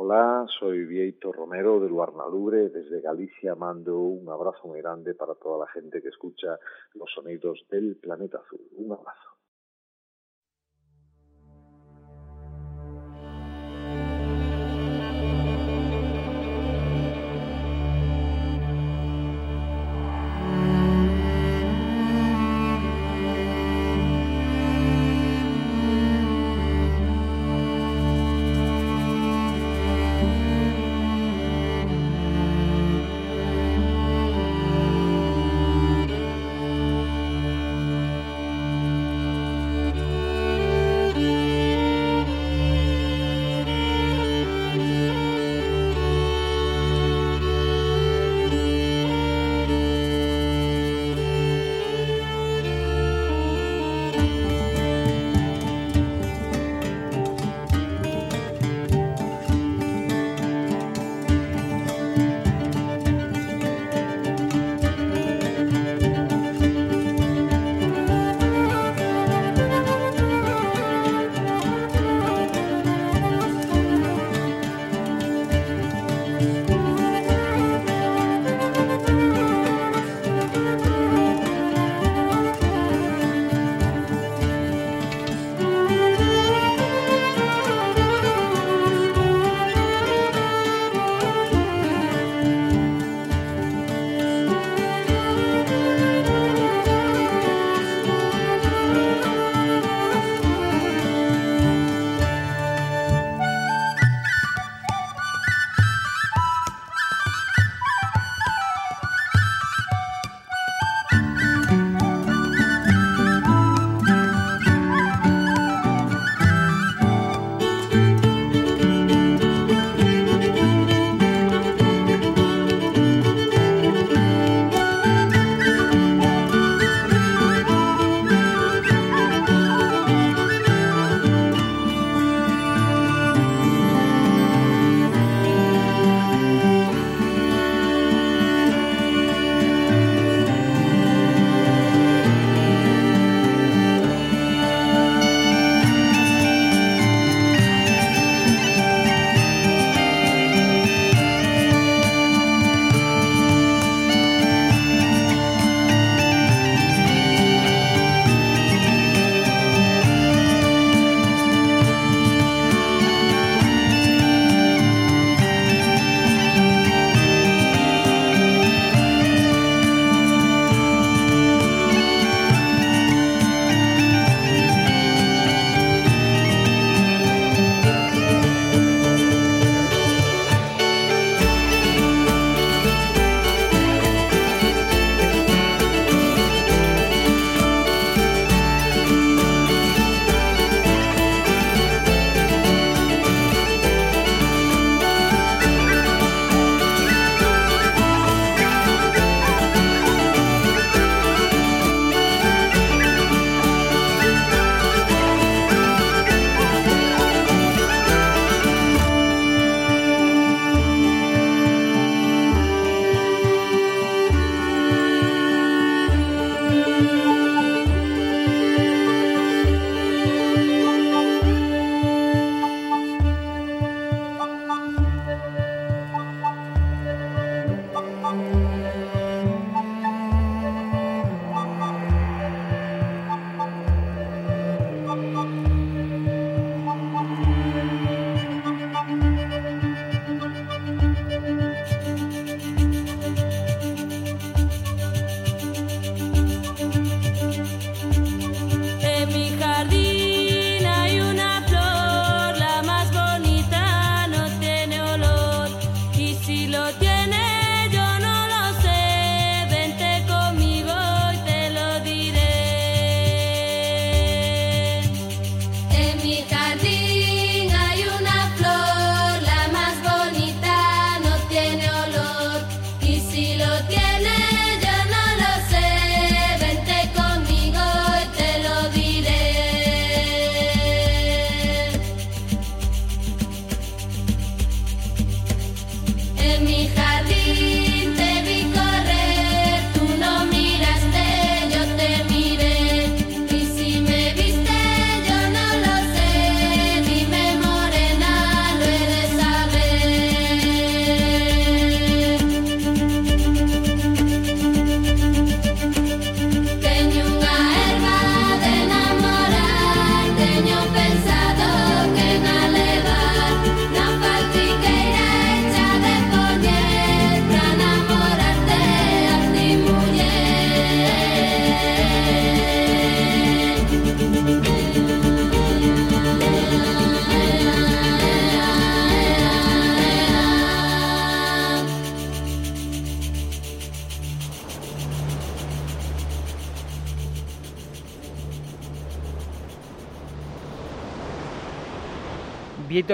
Hola, soy Vieito Romero del Guarnalubre. Desde Galicia mando un abrazo muy grande para toda la gente que escucha los sonidos del planeta azul. Un abrazo.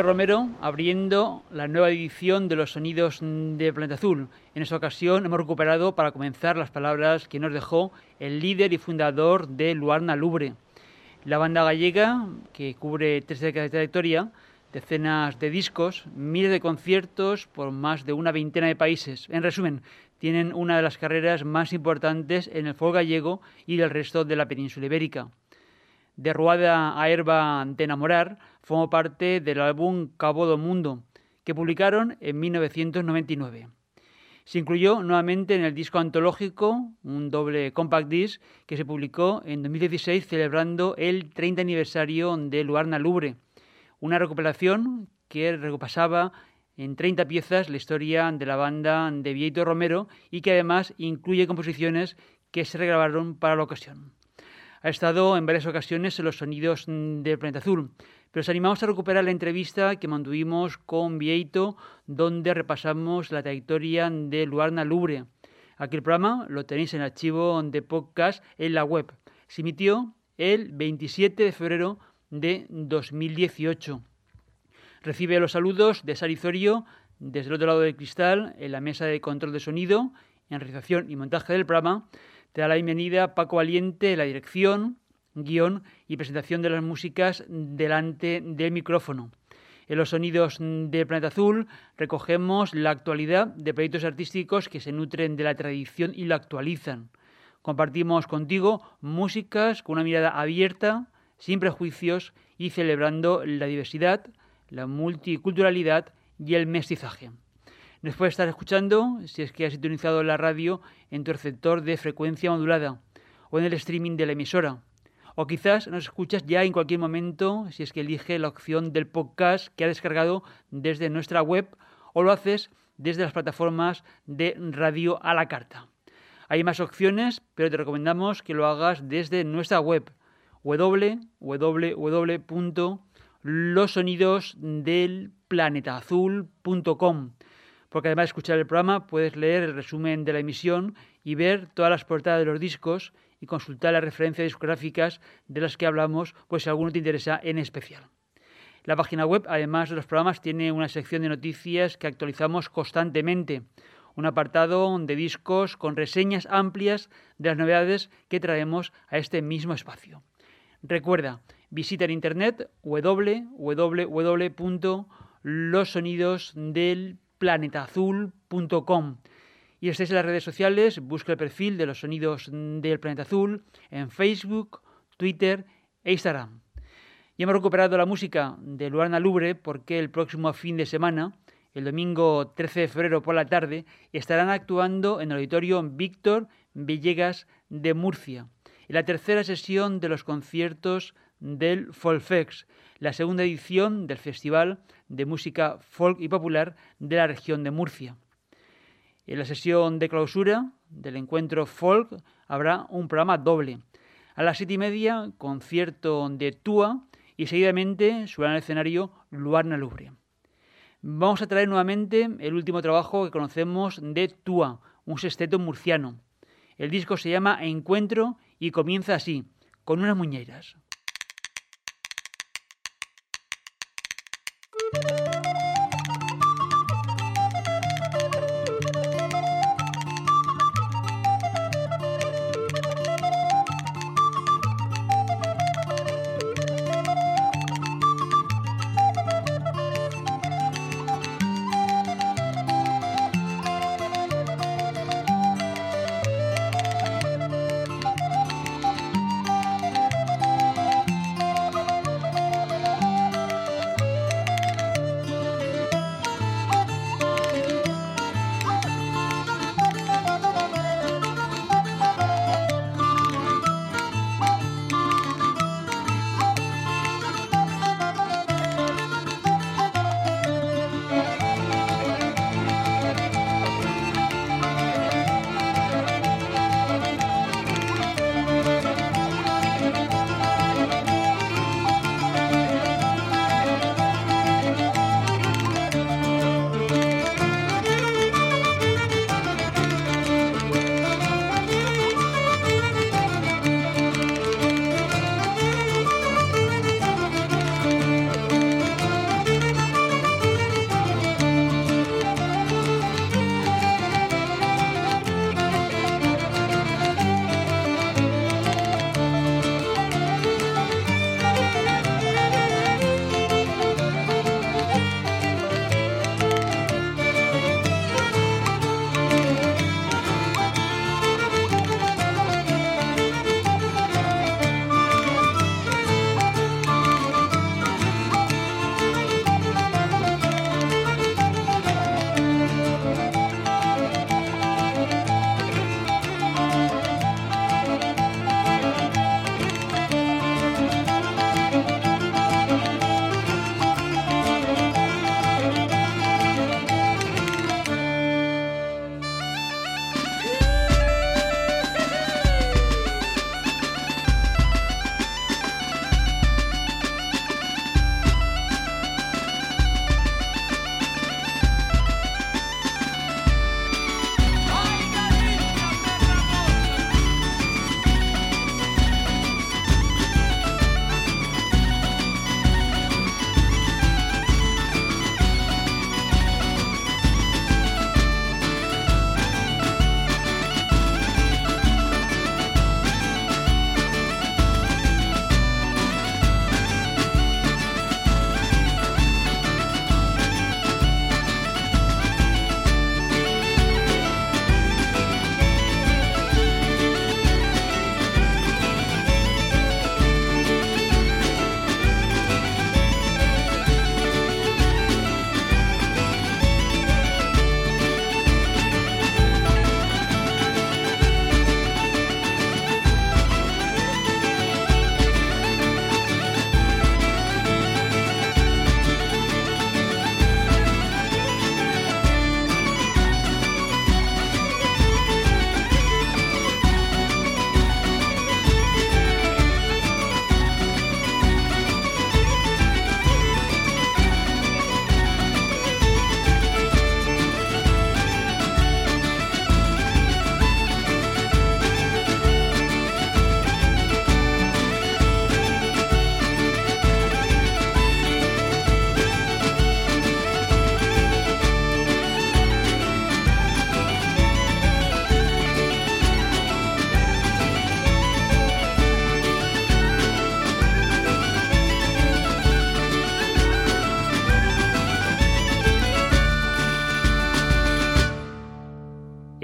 Romero abriendo la nueva edición de los sonidos de Planeta Azul. En esta ocasión hemos recuperado para comenzar las palabras que nos dejó el líder y fundador de Luarna Lubre, la banda gallega que cubre tres décadas de trayectoria, decenas de discos, miles de conciertos por más de una veintena de países. En resumen, tienen una de las carreras más importantes en el folk gallego y del resto de la península ibérica. De a Herba de Enamorar formó parte del álbum Cabo do Mundo, que publicaron en 1999. Se incluyó nuevamente en el disco antológico, un doble compact disc, que se publicó en 2016 celebrando el 30 aniversario de Luarna Lubre, una recuperación que repasaba en 30 piezas la historia de la banda de Vieito Romero y que además incluye composiciones que se regrabaron para la ocasión. Ha estado en varias ocasiones en los sonidos del Planeta Azul, pero os animamos a recuperar la entrevista que mantuvimos con Vieito, donde repasamos la trayectoria de Luarna Lubre. Aquel programa lo tenéis en archivo de podcast en la web. Se emitió el 27 de febrero de 2018. Recibe los saludos de Sarizorio desde el otro lado del cristal en la mesa de control de sonido, en realización y montaje del programa. Te da la bienvenida Paco Valiente, la dirección, guion y presentación de las músicas delante del micrófono. En los sonidos de Planeta Azul recogemos la actualidad de proyectos artísticos que se nutren de la tradición y la actualizan. Compartimos contigo músicas con una mirada abierta, sin prejuicios y celebrando la diversidad, la multiculturalidad y el mestizaje. Nos puede estar escuchando si es que has sintonizado la radio en tu receptor de frecuencia modulada o en el streaming de la emisora. O quizás nos escuchas ya en cualquier momento si es que elige la opción del podcast que ha descargado desde nuestra web o lo haces desde las plataformas de radio a la carta. Hay más opciones, pero te recomendamos que lo hagas desde nuestra web www.losonidosdelplanetaazul.com porque además de escuchar el programa puedes leer el resumen de la emisión y ver todas las portadas de los discos y consultar las referencias discográficas de las que hablamos, pues si alguno te interesa en especial. La página web, además de los programas, tiene una sección de noticias que actualizamos constantemente, un apartado de discos con reseñas amplias de las novedades que traemos a este mismo espacio. Recuerda, visita en internet www.losonidosdelplanetazul.com y estés en las redes sociales, busca el perfil de los sonidos del planeta azul en Facebook, Twitter e Instagram. Y hemos recuperado la música de Luana Lubre porque el próximo fin de semana, el domingo 13 de febrero por la tarde, estarán actuando en el auditorio Víctor Villegas de Murcia en la tercera sesión de los conciertos del Folfex, la segunda edición del Festival de Música Folk y Popular de la región de Murcia. En la sesión de clausura del encuentro folk habrá un programa doble. A las siete y media, concierto de Tua y seguidamente subirá al escenario Luarna Lubre. Vamos a traer nuevamente el último trabajo que conocemos de Tua, un sexteto murciano. El disco se llama Encuentro y comienza así, con unas muñeiras.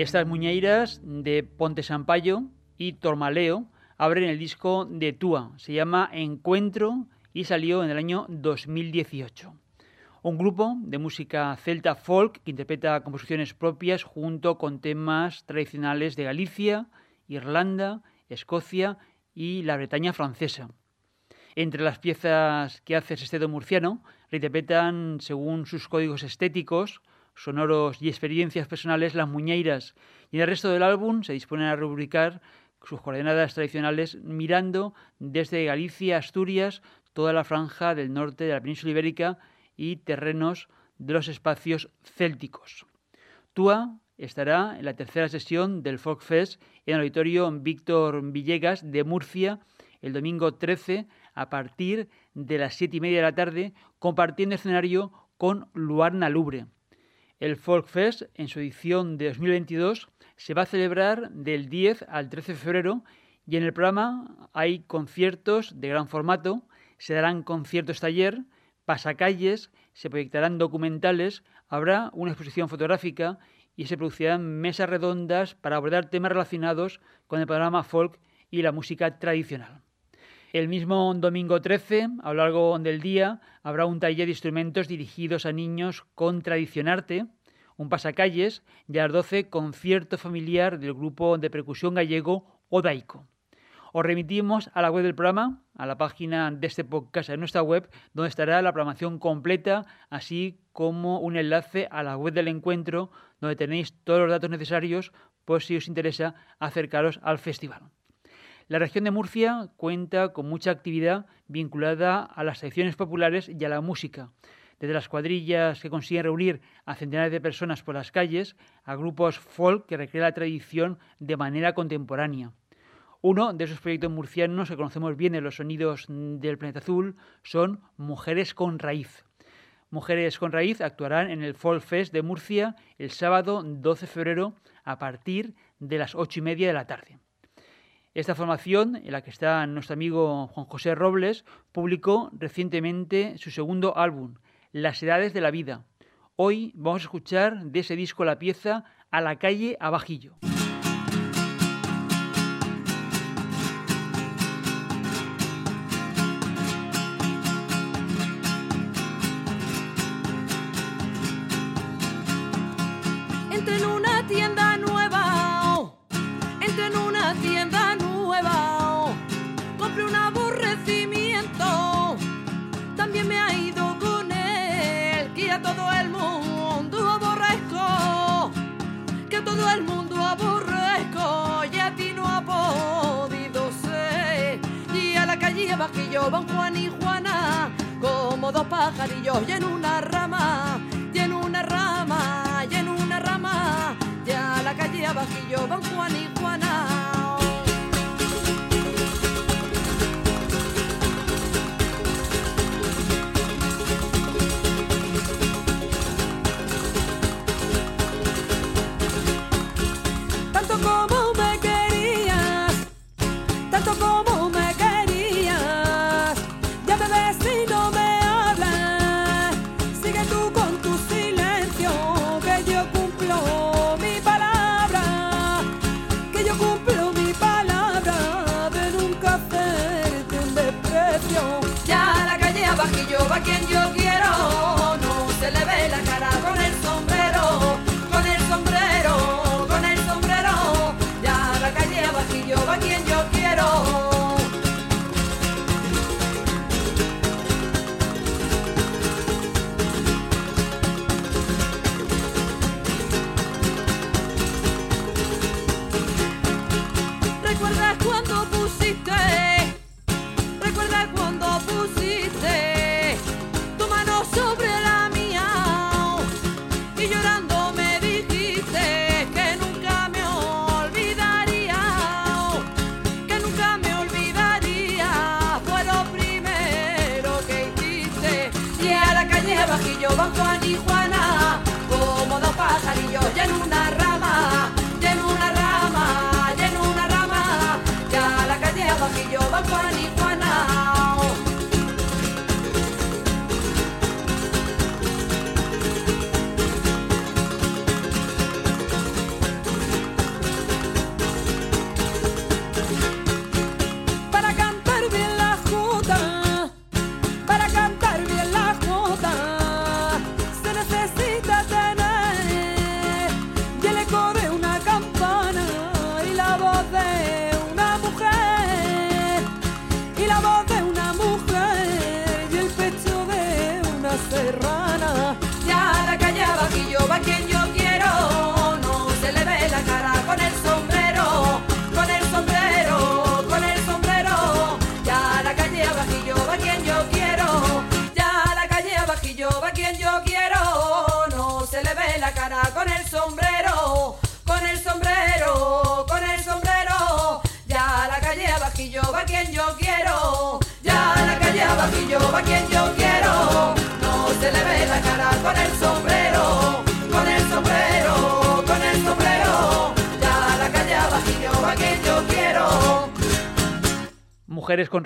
Estas muñeiras de Ponte Sampaio y Tormaleo abren el disco de Tua. Se llama Encuentro y salió en el año 2018. Un grupo de música celta folk que interpreta composiciones propias junto con temas tradicionales de Galicia, Irlanda, Escocia y la Bretaña francesa. Entre las piezas que hace Sestedo Murciano, reinterpretan, según sus códigos estéticos, sonoros y experiencias personales, las muñeiras, y en el resto del álbum se disponen a rubricar sus coordenadas tradicionales mirando desde Galicia, Asturias, toda la franja del norte de la península ibérica y terrenos de los espacios célticos. Tua estará en la tercera sesión del Folk Fest en el auditorio Víctor Villegas de Murcia el domingo 13 a partir de las siete y media de la tarde, compartiendo escenario con Luarna Lubre. El Folk Fest, en su edición de 2022, se va a celebrar del 10 al 13 de febrero y en el programa hay conciertos de gran formato, se darán conciertos taller, pasacalles, se proyectarán documentales, habrá una exposición fotográfica y se producirán mesas redondas para abordar temas relacionados con el programa folk y la música tradicional. El mismo domingo 13, a lo largo del día, habrá un taller de instrumentos dirigidos a niños con Tradicionarte, un pasacalles y a las 12 concierto familiar del grupo de percusión gallego Odaico. Os remitimos a la web del programa, a la página de este podcast en nuestra web, donde estará la programación completa, así como un enlace a la web del encuentro, donde tenéis todos los datos necesarios por si os interesa acercaros al festival. La región de Murcia cuenta con mucha actividad vinculada a las secciones populares y a la música, desde las cuadrillas que consiguen reunir a centenares de personas por las calles, a grupos folk que recrean la tradición de manera contemporánea. Uno de esos proyectos murcianos que conocemos bien en los sonidos del planeta azul son Mujeres con Raíz. Mujeres con Raíz actuarán en el Folk Fest de Murcia el sábado 12 de febrero a partir de las ocho y media de la tarde. Esta formación, en la que está nuestro amigo Juan José Robles, publicó recientemente su segundo álbum, Las Edades de la Vida. Hoy vamos a escuchar de ese disco la pieza A la calle Abajillo.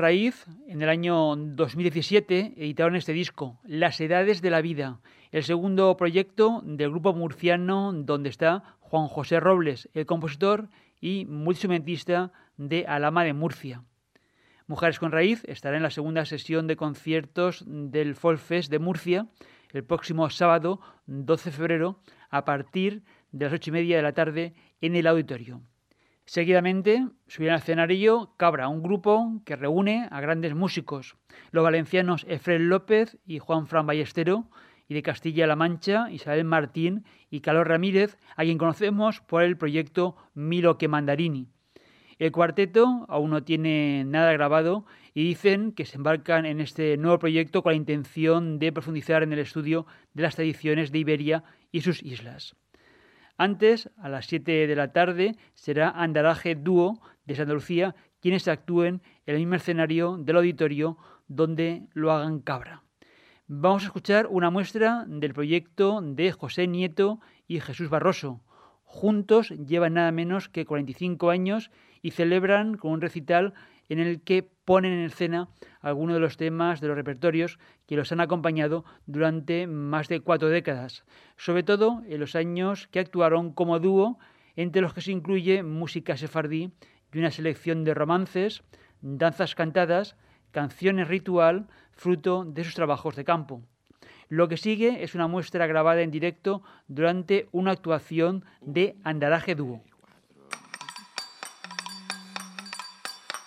Raíz, en el año 2017, editaron este disco, Las Edades de la Vida, el segundo proyecto del grupo murciano donde está Juan José Robles, el compositor y multiinstrumentista de Alama de Murcia. Mujeres con Raíz estará en la segunda sesión de conciertos del Folk Fest de Murcia el próximo sábado 12 de febrero a partir de las ocho y media de la tarde en el auditorio. Seguidamente subirán al escenario Cabra, un grupo que reúne a grandes músicos, los valencianos Efrén López y Juan Fran Ballestero, y de Castilla-La Mancha, Isabel Martín y Carlos Ramírez, a quien conocemos por el proyecto Milo que Mandarini. El cuarteto aún no tiene nada grabado y dicen que se embarcan en este nuevo proyecto con la intención de profundizar en el estudio de las tradiciones de Iberia y sus islas. Antes, a las 7 de la tarde, será Andaraje Dúo de Andalucía quienes actúen en el mismo escenario del auditorio donde lo hagan cabra. Vamos a escuchar una muestra del proyecto de José Nieto y Jesús Barroso. Juntos llevan nada menos que 45 años y celebran con un recital en el que ponen en escena algunos de los temas de los repertorios que los han acompañado durante más de cuatro décadas, sobre todo en los años que actuaron como dúo, entre los que se incluye música sefardí y una selección de romances, danzas cantadas, canciones ritual, fruto de sus trabajos de campo. Lo que sigue es una muestra grabada en directo durante una actuación de Andaraje Dúo.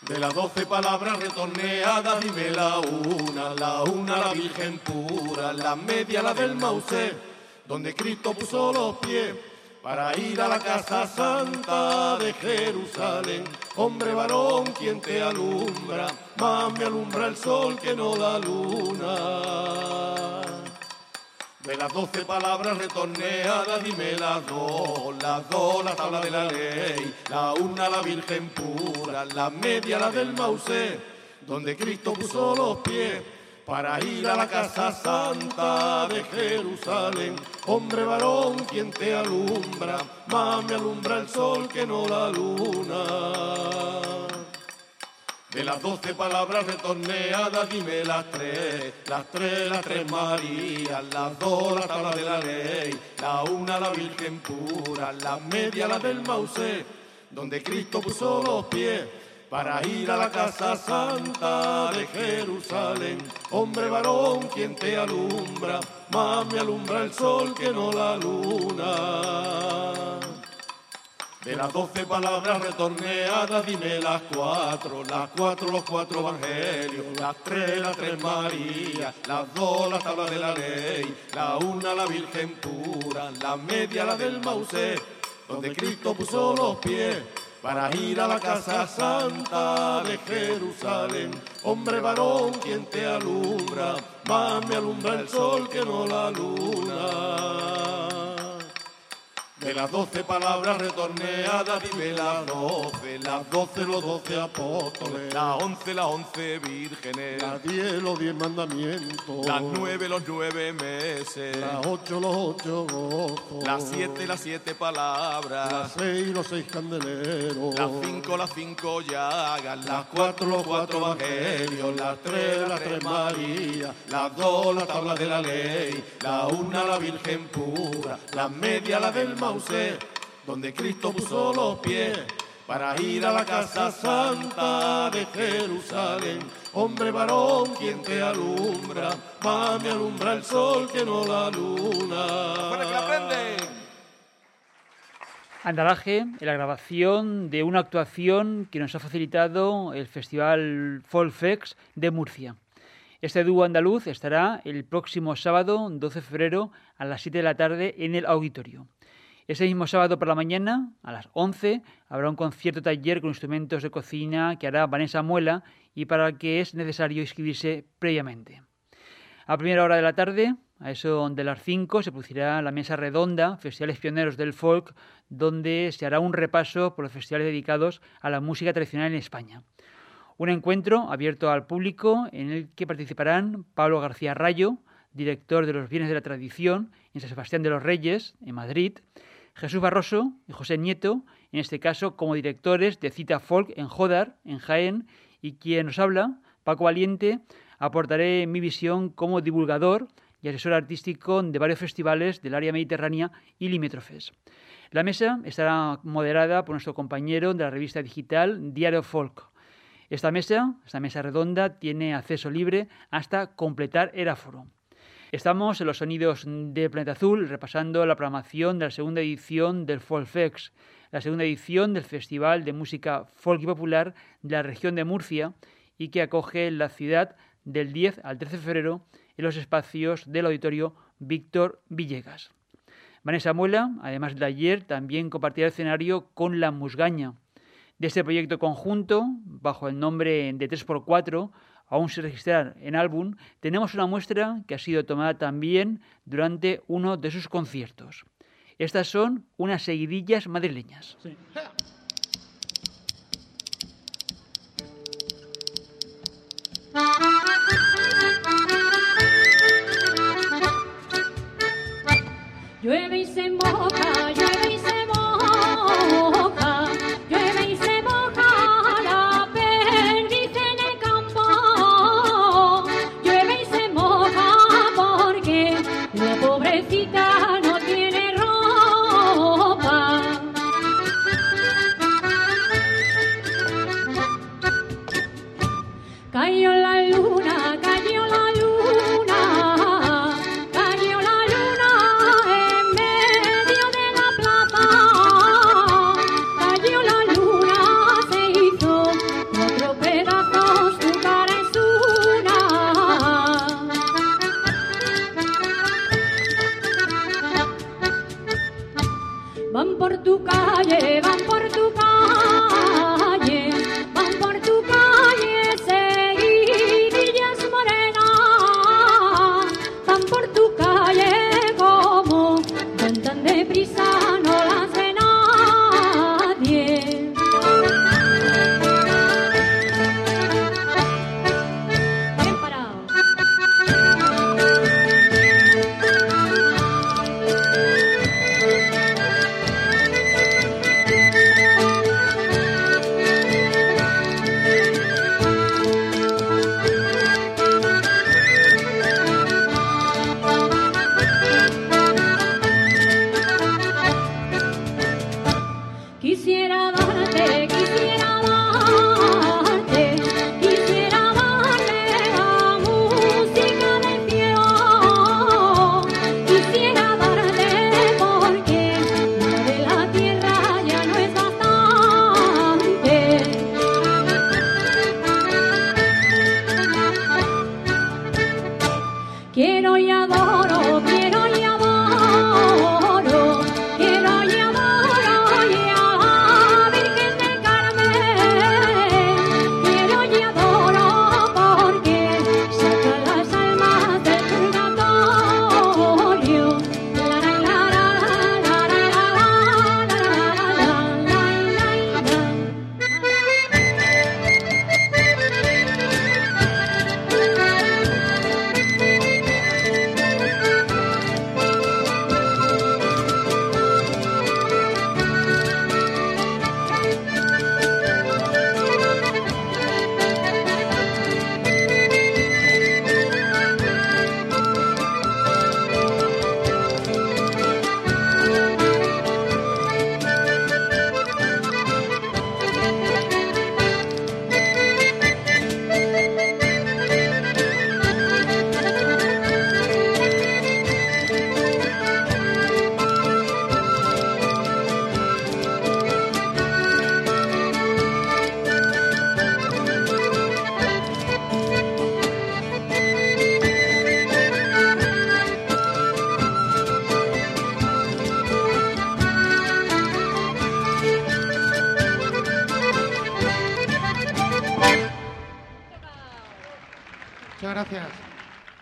De las doce palabras retorneadas, dime la una, la una la Virgen pura, la media la del Mausé, donde Cristo puso los pies para ir a la casa santa de Jerusalén. Hombre varón, quien te alumbra, más me alumbra el sol que no la luna. De las doce palabras retorneadas, dime las dos, las dos la tabla de la ley, la una la Virgen pura, la media la del Mausé, donde Cristo puso los pies para ir a la casa santa de Jerusalén. Hombre varón, quien te alumbra, más me alumbra el sol que no la luna. De las doce palabras retorneadas, dime las tres, las tres, las tres Marías, las dos la tabla de la ley, la una la Virgen pura, la media la del Mausé, donde Cristo puso los pies para ir a la casa santa de Jerusalén. Hombre varón, quien te alumbra, más me alumbra el sol que no la luna. De las doce palabras retorneadas, dime las cuatro, las cuatro, los cuatro evangelios, las tres, las tres Marías, las dos, la tabla de la ley, la una, la Virgen pura, la media, la del Mausé, donde Cristo puso los pies para ir a la casa santa de Jerusalén. Hombre varón, quien te alumbra, más me alumbra el sol que no la luna. De las doce palabras retorneadas, dime las doce, las doce los doce apóstoles, las once, las once vírgenes, Las diez, los diez mandamientos. las nueve, los nueve meses, Las ocho, los ocho gozos. las siete, las siete palabras, Las seis, los seis candeleros. las cinco, las cinco llagas, las cuatro, los cuatro evangelios, las tres, las tres Marías, las dos, la tabla de la ley, la una, la Virgen pura, la media, la del Donde Cristo puso los pies para ir a la casa santa de Jerusalén. Hombre varón, quien te alumbra, alumbra el sol que no la luna. Andalaje, en la grabación de una actuación que nos ha facilitado el Festival Folfex de Murcia. Este dúo andaluz estará el próximo sábado, 12 de febrero, a las 7 de la tarde en el auditorio. Ese mismo sábado por la mañana, a las 11, habrá un concierto taller con instrumentos de cocina que hará Vanessa Muela y para el que es necesario inscribirse previamente. A primera hora de la tarde, a eso de las 5, se producirá la mesa redonda, Festivales Pioneros del Folk, donde se hará un repaso por los festivales dedicados a la música tradicional en España. Un encuentro abierto al público en el que participarán Pablo García Rayo, director de los bienes de la tradición en San Sebastián de los Reyes, en Madrid, Jesús Barroso y José Nieto, en este caso como directores de Cita Folk en Jodar, en Jaén, y quien nos habla, Paco Valiente, aportaré mi visión como divulgador y asesor artístico de varios festivales del área mediterránea y limítrofes. La mesa estará moderada por nuestro compañero de la revista digital Diario Folk. Esta mesa, esta mesa redonda, tiene acceso libre hasta completar el aforo. Estamos en los sonidos de Planeta Azul repasando la programación de la segunda edición del Folfex, la segunda edición del Festival de Música Folk y Popular de la región de Murcia y que acoge la ciudad del 10 al 13 de febrero en los espacios del auditorio Víctor Villegas. Vanessa Muela, además de ayer, también compartirá el escenario con La Musgaña. De este proyecto conjunto, bajo el nombre de 3x4, aún sin registrar en álbum, tenemos una muestra que ha sido tomada también durante uno de sus conciertos. Estas son unas seguidillas madrileñas. Sí. Llueve y se moja,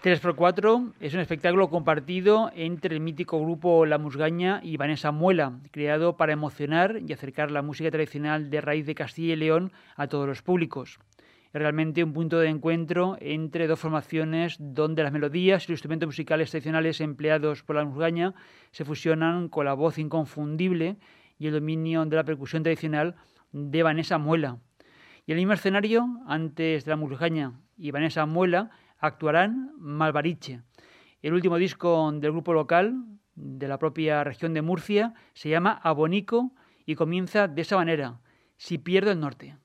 3x4 es un espectáculo compartido entre el mítico grupo La Musgaña y Vanessa Muela, creado para emocionar y acercar la música tradicional de raíz de Castilla y León a todos los públicos. Es realmente un punto de encuentro entre dos formaciones donde las melodías y los instrumentos musicales tradicionales empleados por La Musgaña se fusionan con la voz inconfundible y el dominio de la percusión tradicional de Vanessa Muela. Y el mismo escenario, antes de La Musgaña y Vanessa Muela, actuarán Malvariche. El último disco del grupo local de la propia región de Murcia se llama Abonico y comienza de esa manera, Si pierdo el norte.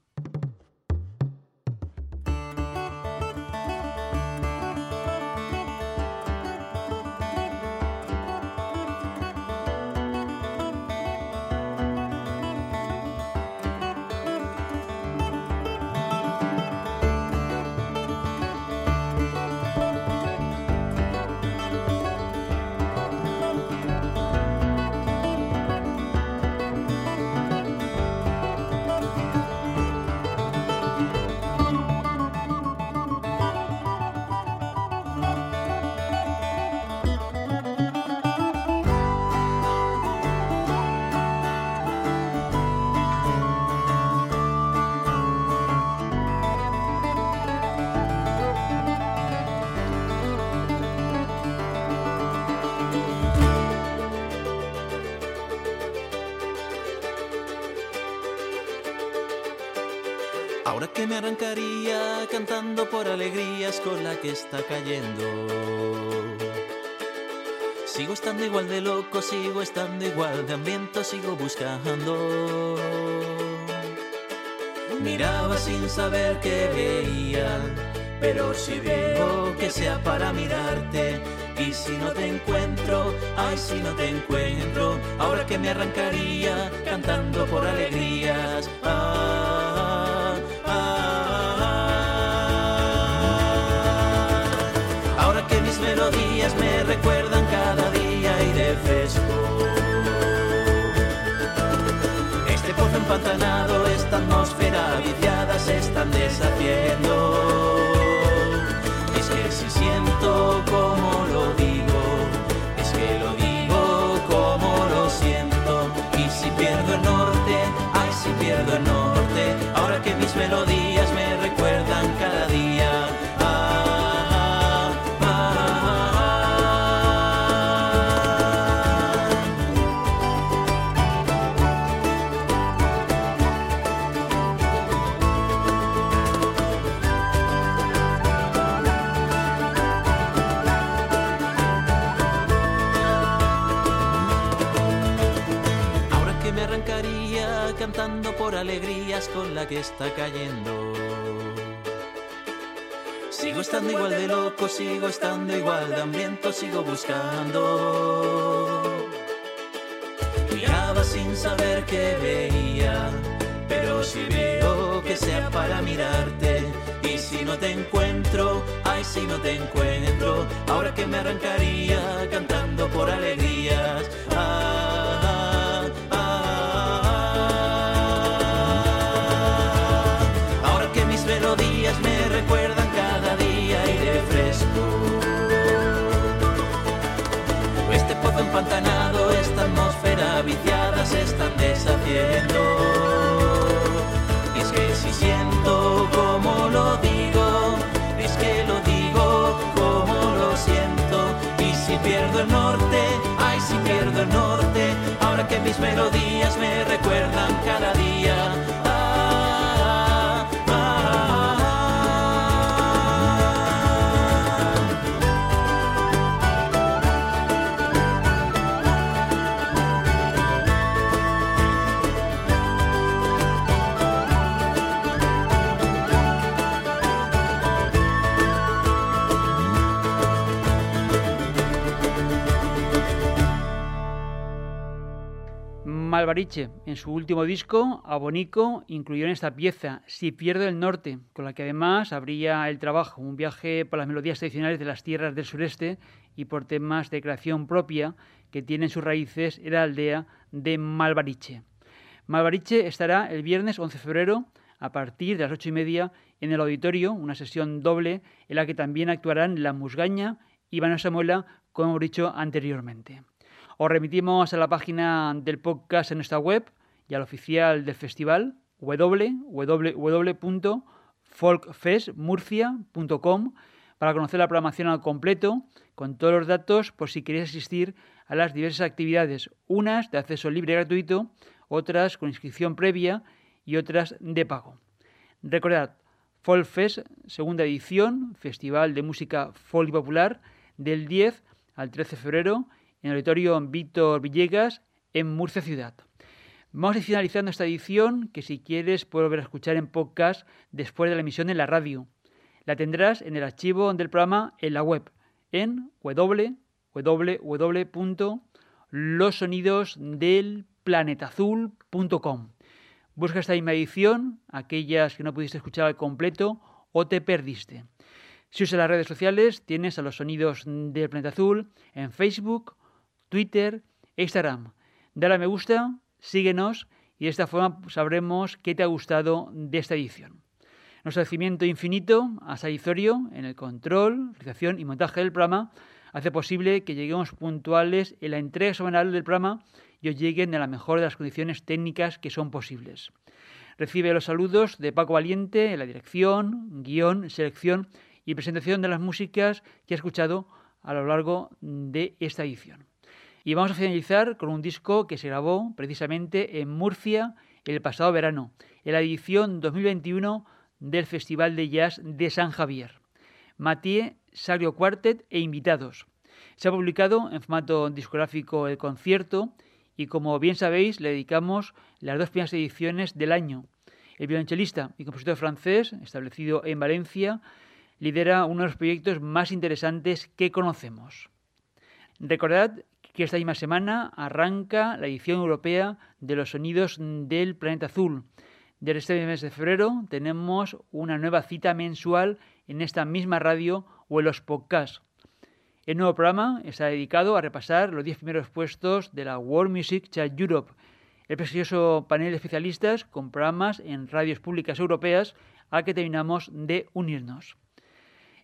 Arrancaría cantando por alegrías con la que está cayendo. Sigo estando igual de loco, sigo estando igual de hambriento, sigo buscando. Miraba sin saber qué veía, pero si veo que sea para mirarte. Y si no te encuentro, ay, si no te encuentro, ahora que me arrancaría cantando por alegrías. Ah, empantanado, esta atmósfera viciada se están deshaciendo. Es que si siento como lo digo, es que lo digo como lo siento. Y si pierdo el norte, ay, si pierdo el norte, ahora que mis melodías que está cayendo. Sigo estando igual de loco, sigo estando igual de hambriento, sigo buscando. Miraba sin saber qué veía, pero si veo que sea para mirarte. Y si no te encuentro, ay, si no te encuentro, ahora que me arrancaría cantando empantanado, esta atmósfera viciada se están deshaciendo. Es que si siento como lo digo, es que lo digo como lo siento. Y si pierdo el norte, ay, si pierdo el norte, ahora que mis melodías me recuerdan Malvariche, en su último disco, Abonico, incluyó en esta pieza Si pierdo el norte, con la que además abría el trabajo, un viaje por las melodías tradicionales de las tierras del sureste y por temas de creación propia que tienen sus raíces en la aldea de Malvariche. Malvariche estará el viernes 11 de febrero a partir de las ocho y media en el auditorio, una sesión doble en la que también actuarán La Musgaña y Vanessa Samuela, como hemos dicho anteriormente. Os remitimos a la página del podcast en nuestra web y al oficial del festival www.folkfestmurcia.com para conocer la programación al completo con todos los datos por si queréis asistir a las diversas actividades, unas de acceso libre y gratuito, otras con inscripción previa y otras de pago. Recordad, Folk Fest, segunda edición, Festival de Música Folk Popular, del 10 al 13 de febrero en el auditorio Víctor Villegas, en Murcia Ciudad. Vamos a ir finalizando esta edición, que si quieres puedes volver a escuchar en podcast después de la emisión en la radio. La tendrás en el archivo del programa en la web, en www.losonidosdelplanetazul.com. Busca esta misma edición, aquellas que no pudiste escuchar al completo o te perdiste. Si usas las redes sociales, tienes a los sonidos del planeta azul en Facebook, Twitter e Instagram. Dale a me gusta, síguenos y de esta forma sabremos qué te ha gustado de esta edición. Nuestro agradecimiento infinito a Saizorio en el control, realización y montaje del programa hace posible que lleguemos puntuales en la entrega semanal del programa y os lleguen en la mejor de las condiciones técnicas que son posibles. Recibe los saludos de Paco Valiente en la dirección, guion, selección y presentación de las músicas que ha escuchado a lo largo de esta edición. Y vamos a finalizar con un disco que se grabó precisamente en Murcia el pasado verano, en la edición 2021 del Festival de Jazz de San Javier. Mathieu Sario Quartet e invitados. Se ha publicado en formato discográfico el concierto y como bien sabéis le dedicamos las dos primeras ediciones del año. El violonchelista y compositor francés, establecido en Valencia, lidera uno de los proyectos más interesantes que conocemos. Recordad que esta misma semana arranca la edición europea de los sonidos del planeta azul. Desde este mes de febrero tenemos una nueva cita mensual en esta misma radio o en los podcasts. El nuevo programa está dedicado a repasar los 10 primeros puestos de la World Music Chart Europe, el prestigioso panel de especialistas con programas en radios públicas europeas al que terminamos de unirnos.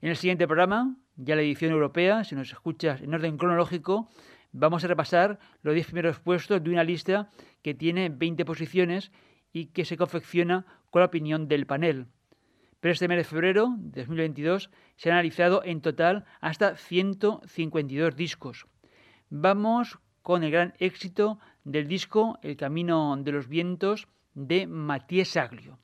En el siguiente programa, ya la edición europea, si nos escuchas en orden cronológico, vamos a repasar los 10 primeros puestos de una lista que tiene 20 posiciones y que se confecciona con la opinión del panel. Pero este mes de febrero de 2022 se han analizado en total hasta 152 discos. Vamos con el gran éxito del disco El Camino de los Vientos de Matías Saglio.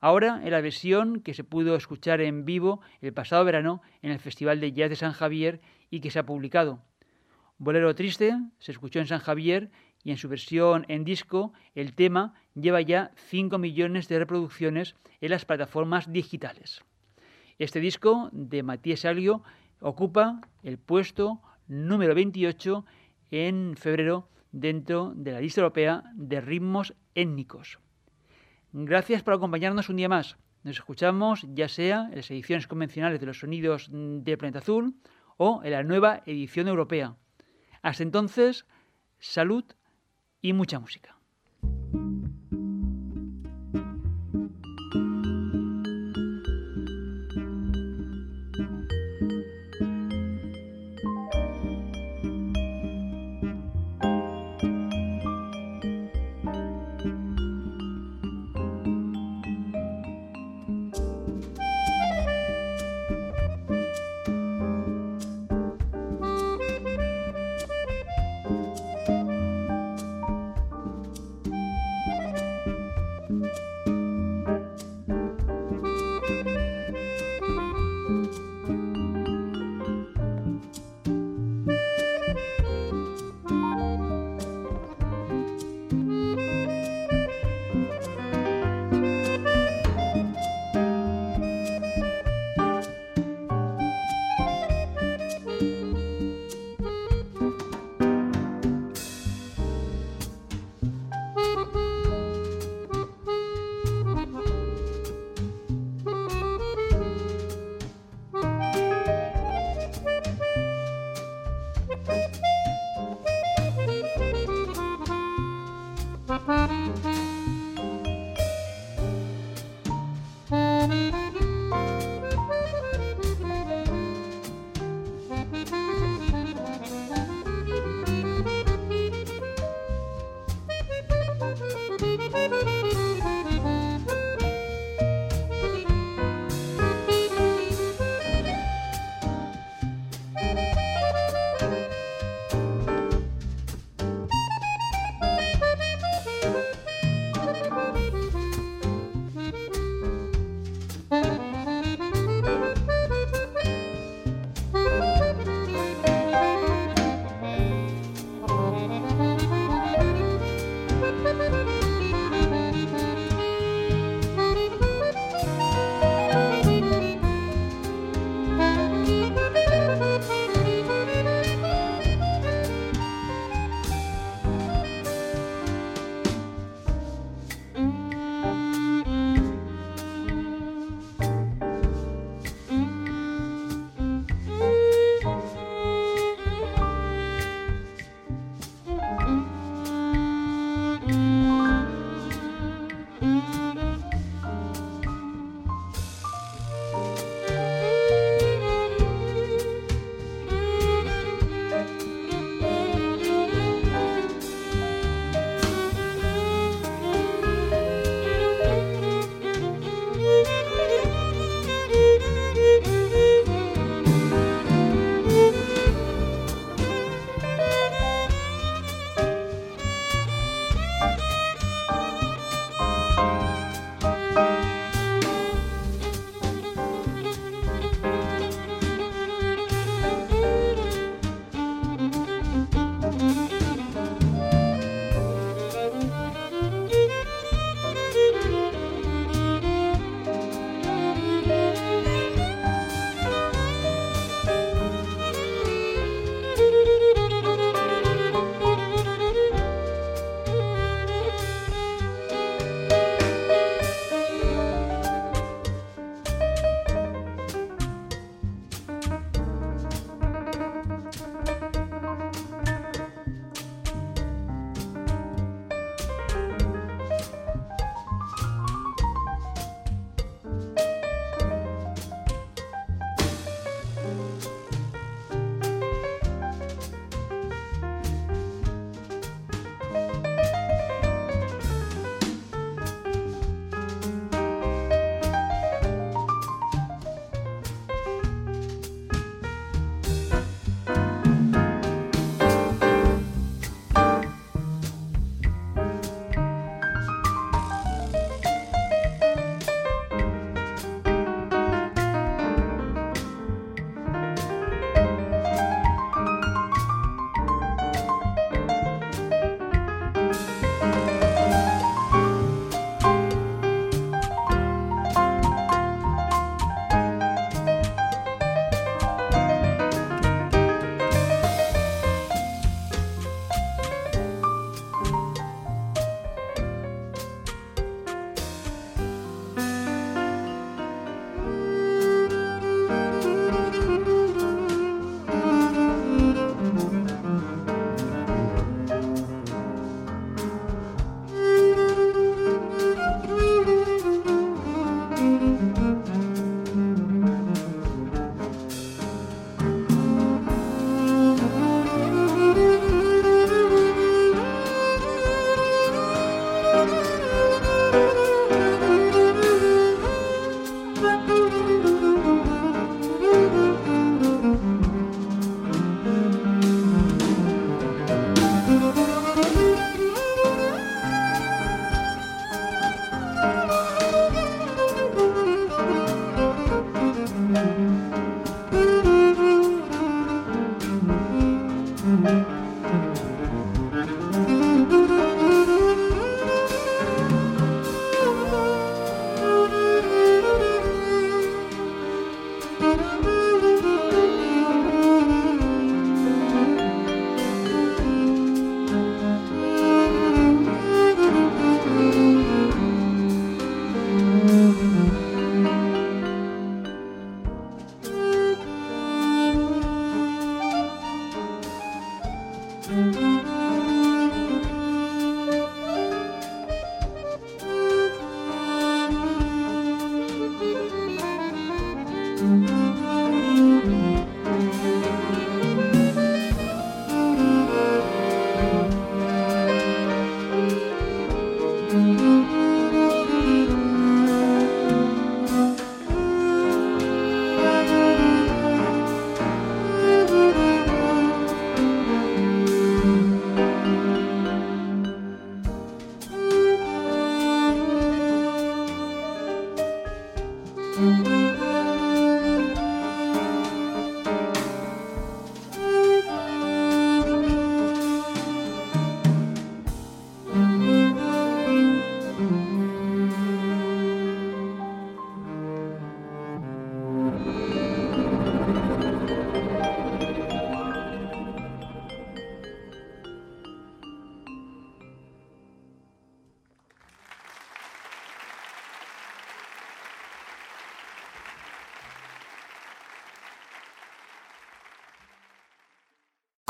Ahora en la versión que se pudo escuchar en vivo el pasado verano en el Festival de Jazz de San Javier y que se ha publicado. Bolero Triste se escuchó en San Javier y en su versión en disco el tema lleva ya 5 millones de reproducciones en las plataformas digitales. Este disco de Matías Salio ocupa el puesto número 28 en febrero dentro de la lista europea de ritmos étnicos. Gracias por acompañarnos un día más. Nos escuchamos ya sea en las ediciones convencionales de los sonidos de Planeta Azul o en la nueva edición europea. Hasta entonces, salud y mucha música.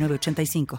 906985.